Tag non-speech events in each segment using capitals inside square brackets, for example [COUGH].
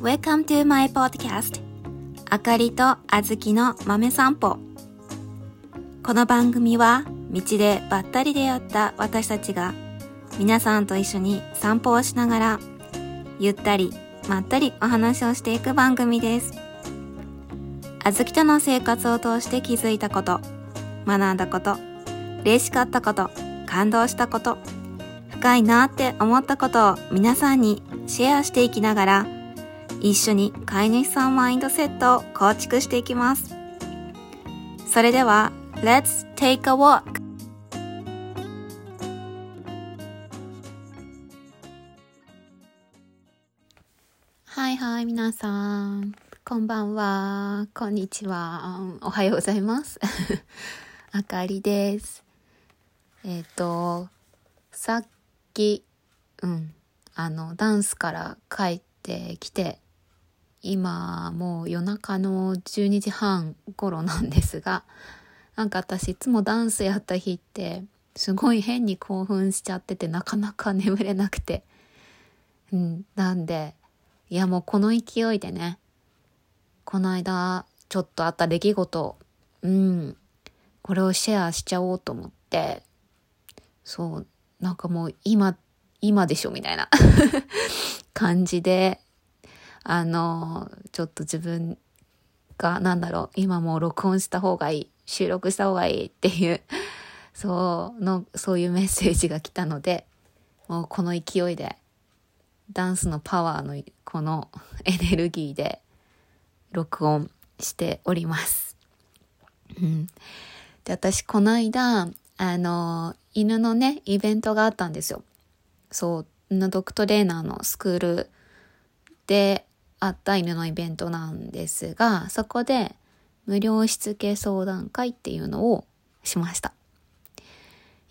Welcome to my podcast. あかりとあずきの豆散歩。この番組は道でばったり出会った私たちが皆さんと一緒に散歩をしながらゆったりまったりお話をしていく番組です。あずきとの生活を通して気づいたこと学んだこと嬉しかったこと感動したこと深いなって思ったことを皆さんにシェアしていきながら一緒に飼い主さんマインドセットを構築していきます。それでは Let's take a walk! はいはい皆さんこんばんはこんにちは。おはようございます。[LAUGHS] あかりです。えっ、ー、とさっきうんあのダンスから帰ってきて今もう夜中の12時半頃なんですが [LAUGHS] なんか私いつもダンスやった日ってすごい変に興奮しちゃっててなかなか眠れなくて。うんなんでいやもうこの勢いでねこの間ちょっとあった出来事うんこれをシェアしちゃおうと思ってそうなんかもう今今でしょみたいな [LAUGHS] 感じであの、ちょっと自分が、なんだろう、今もう録音した方がいい、収録した方がいいっていう、そうの、そういうメッセージが来たので、もうこの勢いで、ダンスのパワーのこのエネルギーで録音しております。うん。で、私この間、あの、犬のね、イベントがあったんですよ。そう、ドッグトレーナーのスクールであった犬のイベントなんですが、そこで無料しつけ相談会っていうのをしました。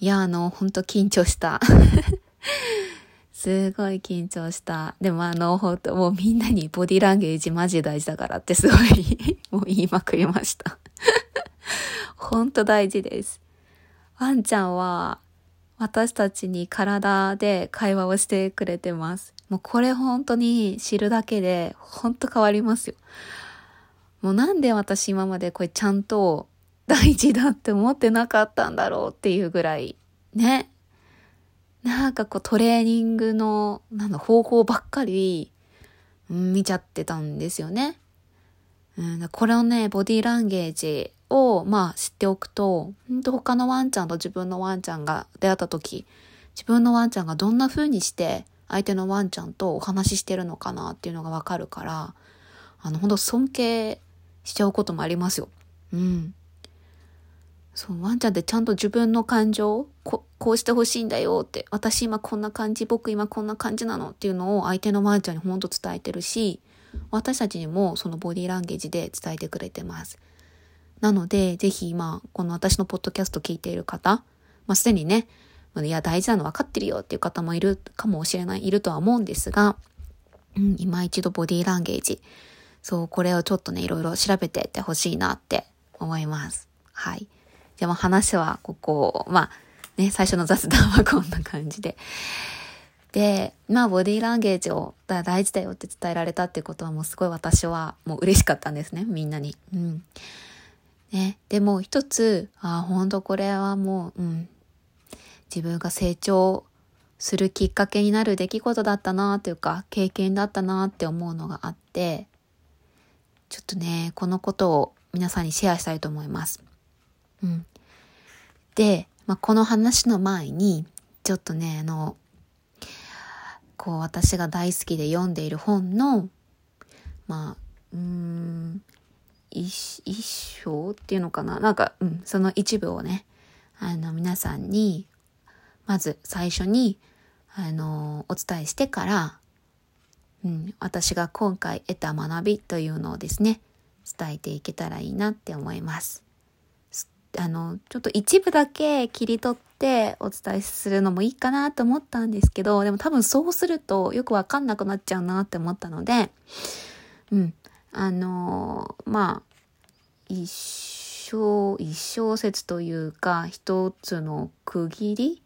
いや、あの、ほんと緊張した。[LAUGHS] すごい緊張した。でもあの、ほんともうみんなにボディランゲージマジ大事だからってすごい [LAUGHS] もう言いまくりましたほんと大事です。ワンちゃんは私たちに体で会話をしてくれてます。もうこれ本当に知るだけで本当変わりますよ。もうなんで私今までこれちゃんと大事だって思ってなかったんだろうっていうぐらいね。なんかこうトレーニングのなんだ方法ばっかり、うん、見ちゃってたんですよね。うん、これをね、ボディーランゲージをまあ知っておくと、本当他のワンちゃんと自分のワンちゃんが出会った時、自分のワンちゃんがどんな風にして相手のワンちゃんとお話ししてるのかなっていうのがわかるから、あの、本当尊敬しちゃうこともありますよ。うん。そう、ワンちゃんってちゃんと自分の感情、ここうしてほしいんだよって、私今こんな感じ、僕今こんな感じなのっていうのを相手のワンちゃんにほんと伝えてるし、私たちにもそのボディーランゲージで伝えてくれてます。なので、ぜひ今、この私のポッドキャスト聞いている方、まあ、すでにね、いや、大事なの分かってるよっていう方もいるかもしれない、いるとは思うんですが、うん、今一度ボディーランゲージ。そう、これをちょっとね、いろいろ調べてってほしいなって思います。はい。じゃあ、話はここ、まあ、ね、最初の雑談はこんな感じで。で、まあ、ボディーランゲージを大事だよって伝えられたっていうことはもうすごい私はもう嬉しかったんですね、みんなに。うん。ね、でも一つ、あ、ほんとこれはもう、うん、自分が成長するきっかけになる出来事だったなというか経験だったなって思うのがあってちょっとねこのことを皆さんにシェアしたいと思います。うん、で、まあ、この話の前にちょっとねあのこう私が大好きで読んでいる本のまあうん一一章っていうのかな？なんか、うん、その一部をねあの皆さんにまず最初に、あの、お伝えしてから、うん、私が今回得た学びというのをですね、伝えていけたらいいなって思います。あの、ちょっと一部だけ切り取ってお伝えするのもいいかなと思ったんですけど、でも多分そうするとよくわかんなくなっちゃうなって思ったので、うん、あのまあ、一小、一小節というか、一つの区切り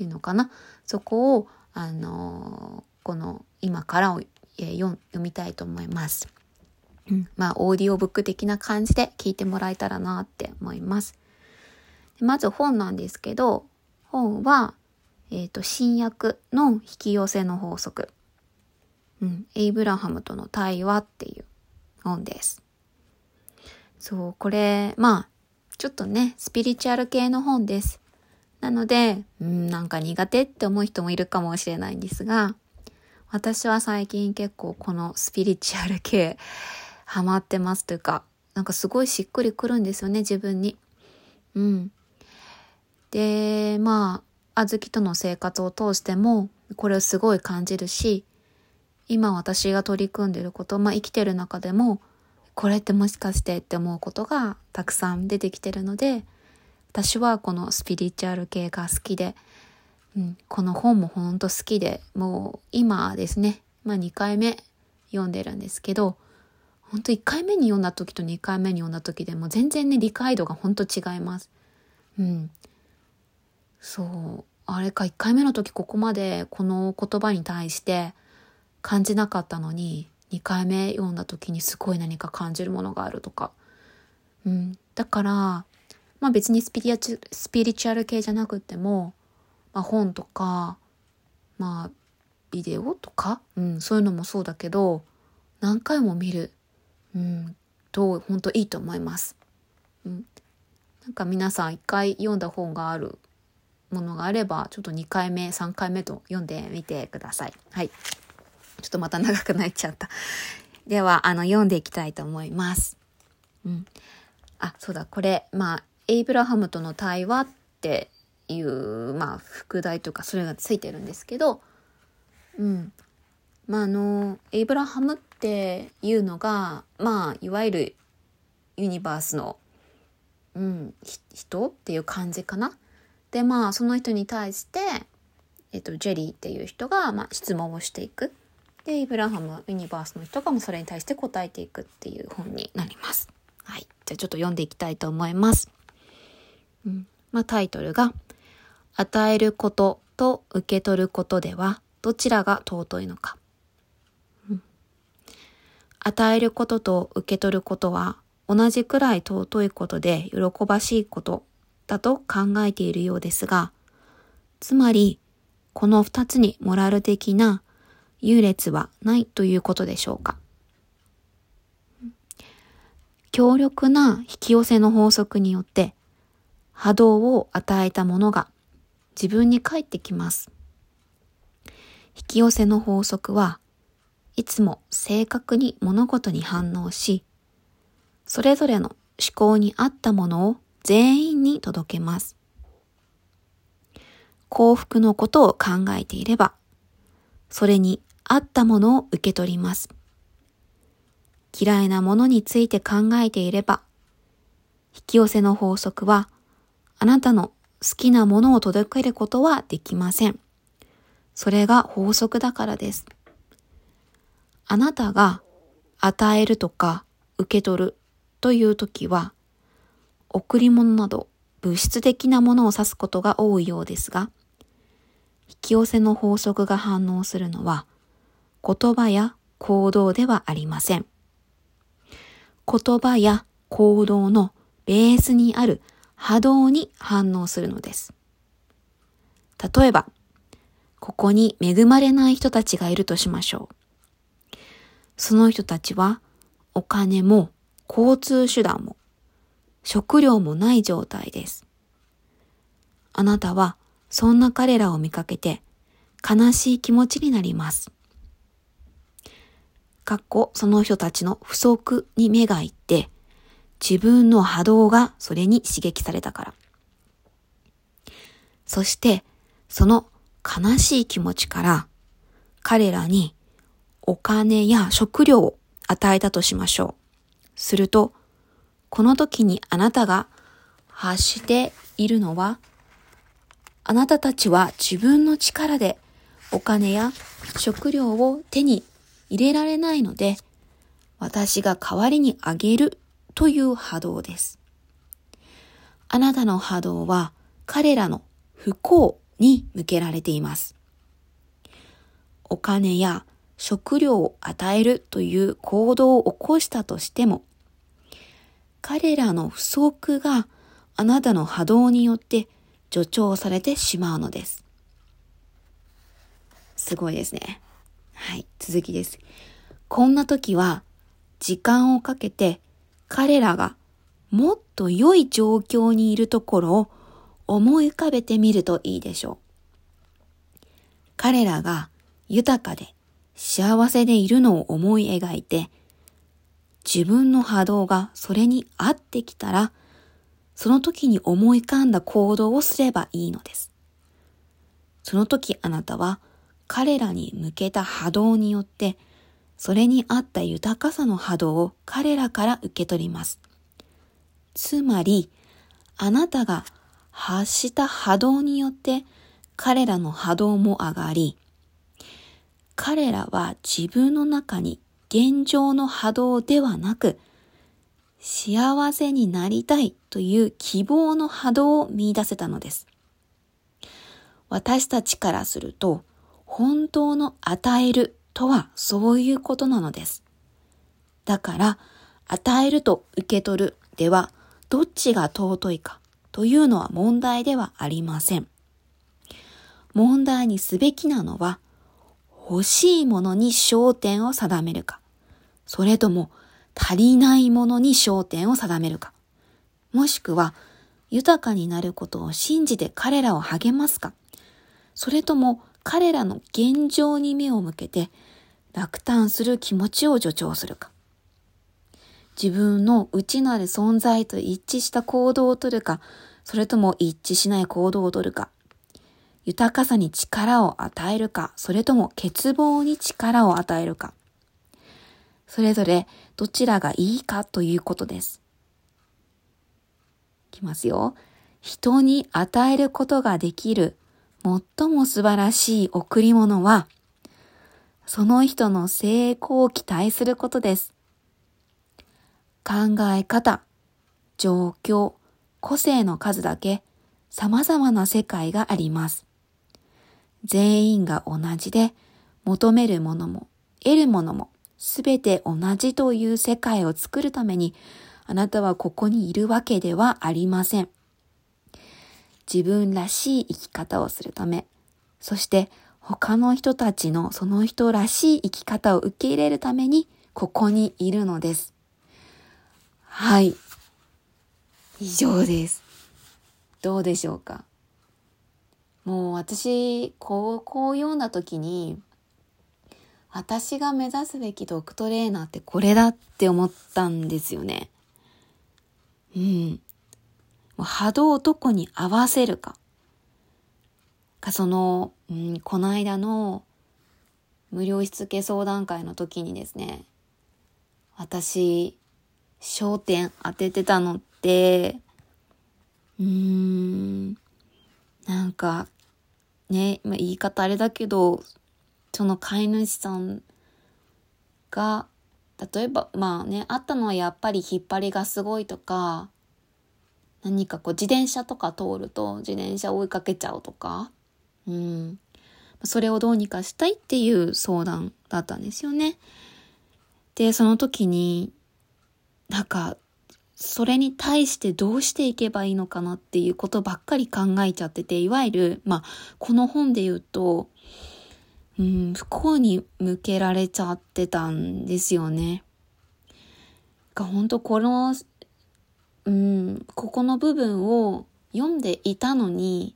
ていうのかな？そこをあのこの今からえー、読みたいと思います。うん、まあ、オーディオブック的な感じで聞いてもらえたらなって思います。まず本なんですけど、本は、えっ、ー、と、新約の引き寄せの法則。うん、エイブラハムとの対話っていう本です。そう、これ、まあ、ちょっとね、スピリチュアル系の本です。なので、うん、なんか苦手って思う人もいるかもしれないんですが、私は最近結構このスピリチュアル系ハマってますというか、なんかすごいしっくりくるんですよね、自分に。うん。で、まあ、あずきとの生活を通しても、これをすごい感じるし、今私が取り組んでること、まあ生きてる中でも、これってもしかしてって思うことがたくさん出てきてるので、私はこのスピリチュアル系が好きで、うん、この本もほんと好きで、もう今ですね、まあ2回目読んでるんですけど、本当1回目に読んだ時と2回目に読んだ時でも全然ね、理解度が本当違います。うん。そう。あれか、1回目の時ここまでこの言葉に対して感じなかったのに、2回目読んだ時にすごい何か感じるものがあるとか。うん。だから、まあ別にスピリチュスピリチュアル系じゃなくても、まあ本とか、まあビデオとか、うん、そういうのもそうだけど、何回も見る、うん、と本当いいと思います。うん。なんか皆さん一回読んだ本があるものがあれば、ちょっと2回目、3回目と読んでみてください。はい。ちょっとまた長くなっちゃった。では、あの、読んでいきたいと思います。うん。あ、そうだ、これ、まあ、エイブラハムとの対話っていう、まあ、副題とか、それがついてるんですけど、うん。まあ、あの、エイブラハムっていうのが、まあ、いわゆるユニバースの、うん、人っていう感じかな。で、まあ、その人に対して、えっと、ジェリーっていう人が、まあ、質問をしていく。で、イブラハムユニバースの人がもそれに対して答えていくっていう本になります。はい。じゃあちょっと読んでいきたいと思います。まあタイトルが、与えることと受け取ることではどちらが尊いのか。うん、与えることと受け取ることは同じくらい尊いことで喜ばしいことだと考えているようですが、つまり、この二つにモラル的な優劣はないということでしょうか。強力な引き寄せの法則によって波動を与えたものが自分に返ってきます。引き寄せの法則はいつも正確に物事に反応し、それぞれの思考に合ったものを全員に届けます。幸福のことを考えていれば、それにあったものを受け取ります。嫌いなものについて考えていれば、引き寄せの法則は、あなたの好きなものを届けることはできません。それが法則だからです。あなたが与えるとか受け取るという時は、贈り物など物質的なものを指すことが多いようですが、引き寄せの法則が反応するのは、言葉や行動ではありません。言葉や行動のベースにある波動に反応するのです。例えば、ここに恵まれない人たちがいるとしましょう。その人たちはお金も交通手段も食料もない状態です。あなたはそんな彼らを見かけて悲しい気持ちになります。かっこその人たちの不足に目がいって、自分の波動がそれに刺激されたから。そして、その悲しい気持ちから、彼らにお金や食料を与えたとしましょう。すると、この時にあなたが発しているのは、あなたたちは自分の力でお金や食料を手に入れられないので、私が代わりにあげるという波動です。あなたの波動は彼らの不幸に向けられています。お金や食料を与えるという行動を起こしたとしても、彼らの不足があなたの波動によって助長されてしまうのです。すごいですね。はい、続きです。こんな時は、時間をかけて彼らがもっと良い状況にいるところを思い浮かべてみるといいでしょう。彼らが豊かで幸せでいるのを思い描いて、自分の波動がそれに合ってきたら、その時に思い浮かんだ行動をすればいいのです。その時あなたは彼らに向けた波動によって、それに合った豊かさの波動を彼らから受け取ります。つまり、あなたが発した波動によって彼らの波動も上がり、彼らは自分の中に現状の波動ではなく、幸せになりたいという希望の波動を見出せたのです。私たちからすると、本当の与えるとはそういうことなのです。だから、与えると受け取るでは、どっちが尊いかというのは問題ではありません。問題にすべきなのは、欲しいものに焦点を定めるか、それとも足りないものに焦点を定めるか、もしくは豊かになることを信じて彼らを励ますか、それとも彼らの現状に目を向けて落胆する気持ちを助長するか。自分の内なる存在と一致した行動をとるか、それとも一致しない行動をとるか。豊かさに力を与えるか、それとも欠乏に力を与えるか。それぞれどちらがいいかということです。いきますよ。人に与えることができる最も素晴らしい贈り物は、その人の成功を期待することです。考え方、状況、個性の数だけ様々な世界があります。全員が同じで、求めるものも得るものもすべて同じという世界を作るために、あなたはここにいるわけではありません。自分らしい生き方をするため、そして他の人たちのその人らしい生き方を受け入れるために、ここにいるのです。はい。以上です。どうでしょうか？もう私、こう、こう読んだ時に、私が目指すべきドクトレーナーってこれだって思ったんですよね。うん。波動をどこに合わせるか。か、その、うん、この間の無料しつけ相談会の時にですね、私、焦点当ててたのって、うーん、なんか、ね、まあ、言い方あれだけど、その飼い主さんが、例えば、まあね、あったのはやっぱり引っ張りがすごいとか、何かこう自転車とか通ると自転車追いかけちゃうとか、うん。それをどうにかしたいっていう相談だったんですよね。で、その時に、なんか、それに対してどうしていけばいいのかなっていうことばっかり考えちゃってて、いわゆる、まあ、この本で言うと、うん、不幸に向けられちゃってたんですよね。が、本当この、うん、ここの部分を読んでいたのに、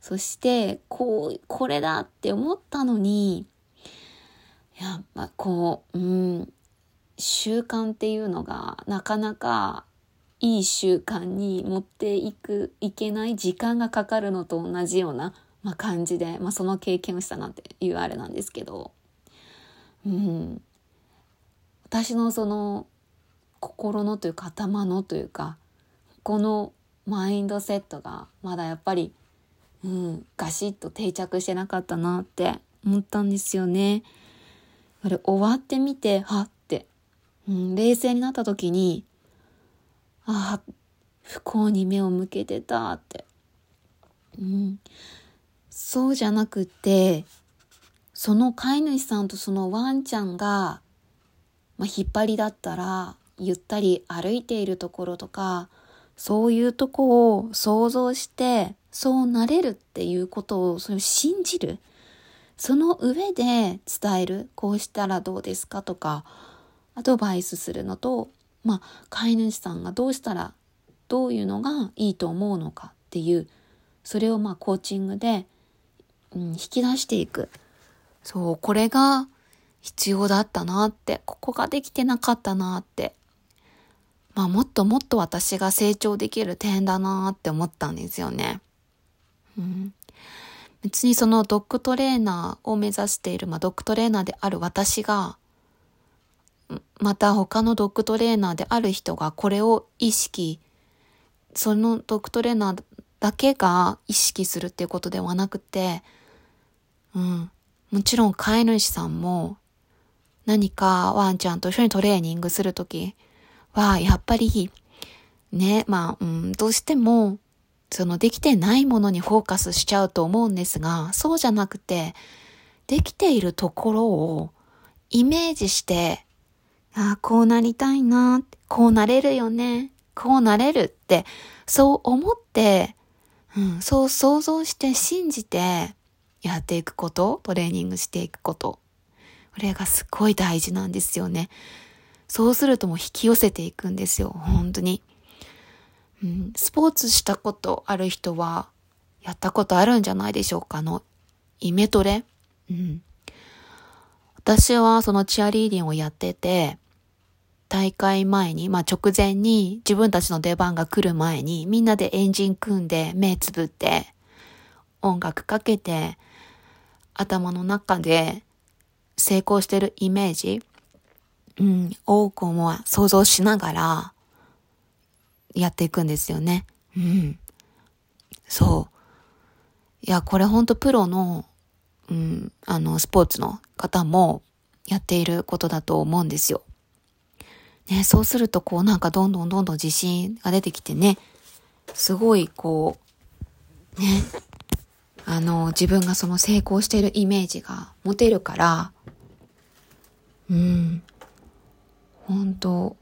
そして、こう、これだって思ったのに、やっぱこう、うん、習慣っていうのがなかなかいい習慣に持っていく、いけない時間がかかるのと同じような、まあ、感じで、まあ、その経験をしたなっていうあれなんですけど、うん。私のその心のというか頭のというか、このマインドセットがまだやっぱり、うん、ガシッと定着してなかったなって思ったんですよね。あれ終わってみて、はってうん、冷静になった時に、ああ、不幸に目を向けてたって。うん、そうじゃなくて、その飼い主さんとそのワンちゃんが、まあ、引っ張りだったら、ゆったり歩いているところとか、そういうとこを想像して、そうなれるっていうことを、それを信じる。その上で伝える。こうしたらどうですかとか、アドバイスするのと、まあ、飼い主さんがどうしたら、どういうのがいいと思うのかっていう、それをまあ、コーチングで、うん、引き出していく。そう、これが必要だったなって、ここができてなかったなって。まあ、もっともっと私が成長できる点だなって思ったんですよね。うん、別にそのドッグトレーナーを目指している、まあ、ドッグトレーナーである私が、また他のドッグトレーナーである人がこれを意識、そのドッグトレーナーだけが意識するっていうことではなくて、うん。もちろん飼い主さんも何かワンちゃんと一緒にトレーニングするときは、やっぱり、ね、まあ、うん、どうしても、そのできてないものにフォーカスしちゃうと思うんですが、そうじゃなくて、できているところをイメージしてああ、こうなりたいな、こうなれるよね、こうなれるって、そう思って、うん、そう想像して信じてやっていくこと、トレーニングしていくこと。これがすごい大事なんですよね。そうするともう引き寄せていくんですよ、本当に。うん、スポーツしたことある人は、やったことあるんじゃないでしょうか、あの、イメトレ？うん。私はそのチアリーディングをやってて、大会前に、まあ直前に自分たちの出番が来る前にみんなでエンジン組んで目つぶって音楽かけて頭の中で成功してるイメージ、うん、多くも想像しながらやっていくんですよね。うん。そう。いや、これほんとプロの、うん、あの、スポーツの方もやっていることだと思うんですよ。ね、そうするとこうなんかどんどんどんどん自信が出てきてね、すごいこう、ね、あの、自分がその成功しているイメージが持てるから、うん、本当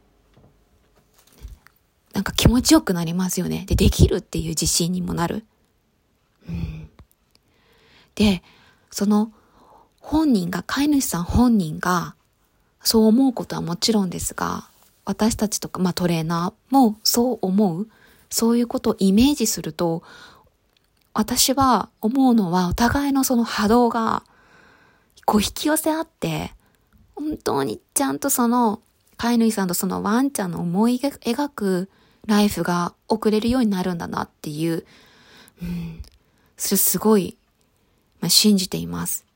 なんか気持ちよくなりますよね。で、できるっていう自信にもなる。うん、で、その本人が、飼い主さん本人がそう思うことはもちろんですが、私たちとか、まあトレーナーもそう思う、そういうことをイメージすると、私は思うのはお互いのその波動がこう引き寄せ合って、本当にちゃんとその飼い主さんとそのワンちゃんの思い描くライフが送れるようになるんだなっていう、うん、それすごい、まあ、信じています。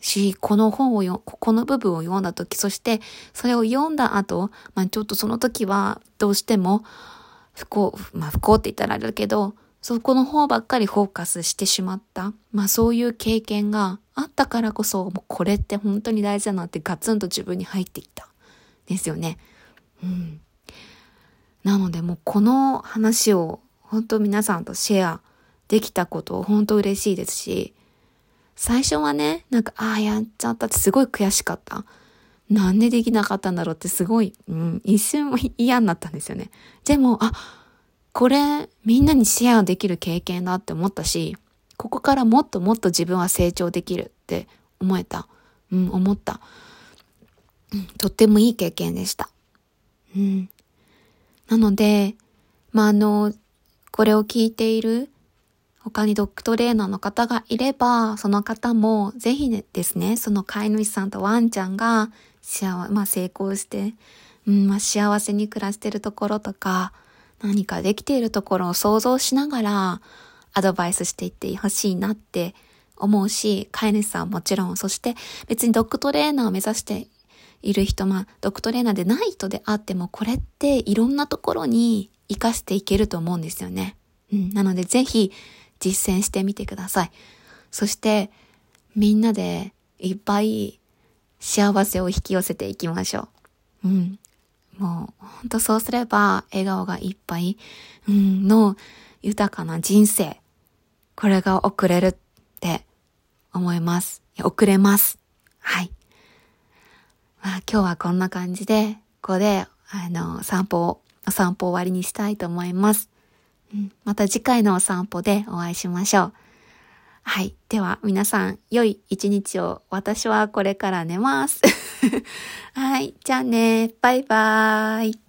し、この本をよ、この部分を読んだ時、そしてそれを読んだ後、まあちょっとその時はどうしても不幸、まあ不幸って言ったらあれだけど、そこの方ばっかりフォーカスしてしまった。まあそういう経験があったからこそ、もうこれって本当に大事だなってガツンと自分に入ってきた。ですよね。うん。なのでもうこの話を本当皆さんとシェアできたこと本当嬉しいですし、最初はね、なんか、ああ、やっちゃったってすごい悔しかった。なんでできなかったんだろうってすごい、うん、一瞬も嫌になったんですよね。でも、あ、これ、みんなにシェアできる経験だって思ったし、ここからもっともっと自分は成長できるって思えた。うん、思った。うん、とってもいい経験でした。うん。なので、まあ、あの、これを聞いている他にドッグトレーナーの方がいれば、その方もぜひですね、その飼い主さんとワンちゃんが幸、まあ、成功して、うんまあ、幸せに暮らしてるところとか、何かできているところを想像しながらアドバイスしていってほしいなって思うし、飼い主さんもちろん、そして別にドッグトレーナーを目指している人、まあ、ドッグトレーナーでない人であっても、これっていろんなところに活かしていけると思うんですよね。うん、なのでぜひ、実践してみてください。そして、みんなでいっぱい幸せを引き寄せていきましょう。うん。もう、ほんとそうすれば、笑顔がいっぱい、うん、の豊かな人生。これが送れるって思います。送れます。はい。まあ今日はこんな感じで、ここで、あの、散歩を、お散歩終わりにしたいと思います。うん、また次回のお散歩でお会いしましょう。はい。では、皆さん、良い一日を。私はこれから寝ます。[LAUGHS] はい。じゃあね。バイバーイ。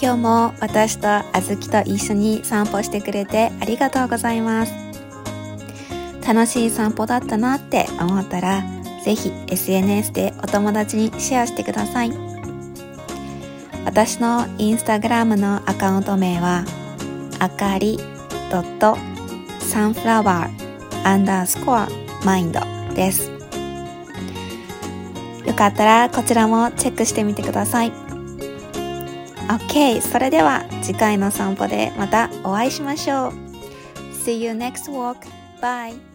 今日も私とあずきと一緒に散歩してくれてありがとうございます。楽しい散歩だったなって思ったら、ぜひ SNS でお友達にシェアしてください。私のインスタグラムのアカウント名は、あかりサンフラワーアンダースコアマインドです。よかったらこちらもチェックしてみてください。OK! それでは次回の散歩でまたお会いしましょう。See you next walk. Bye!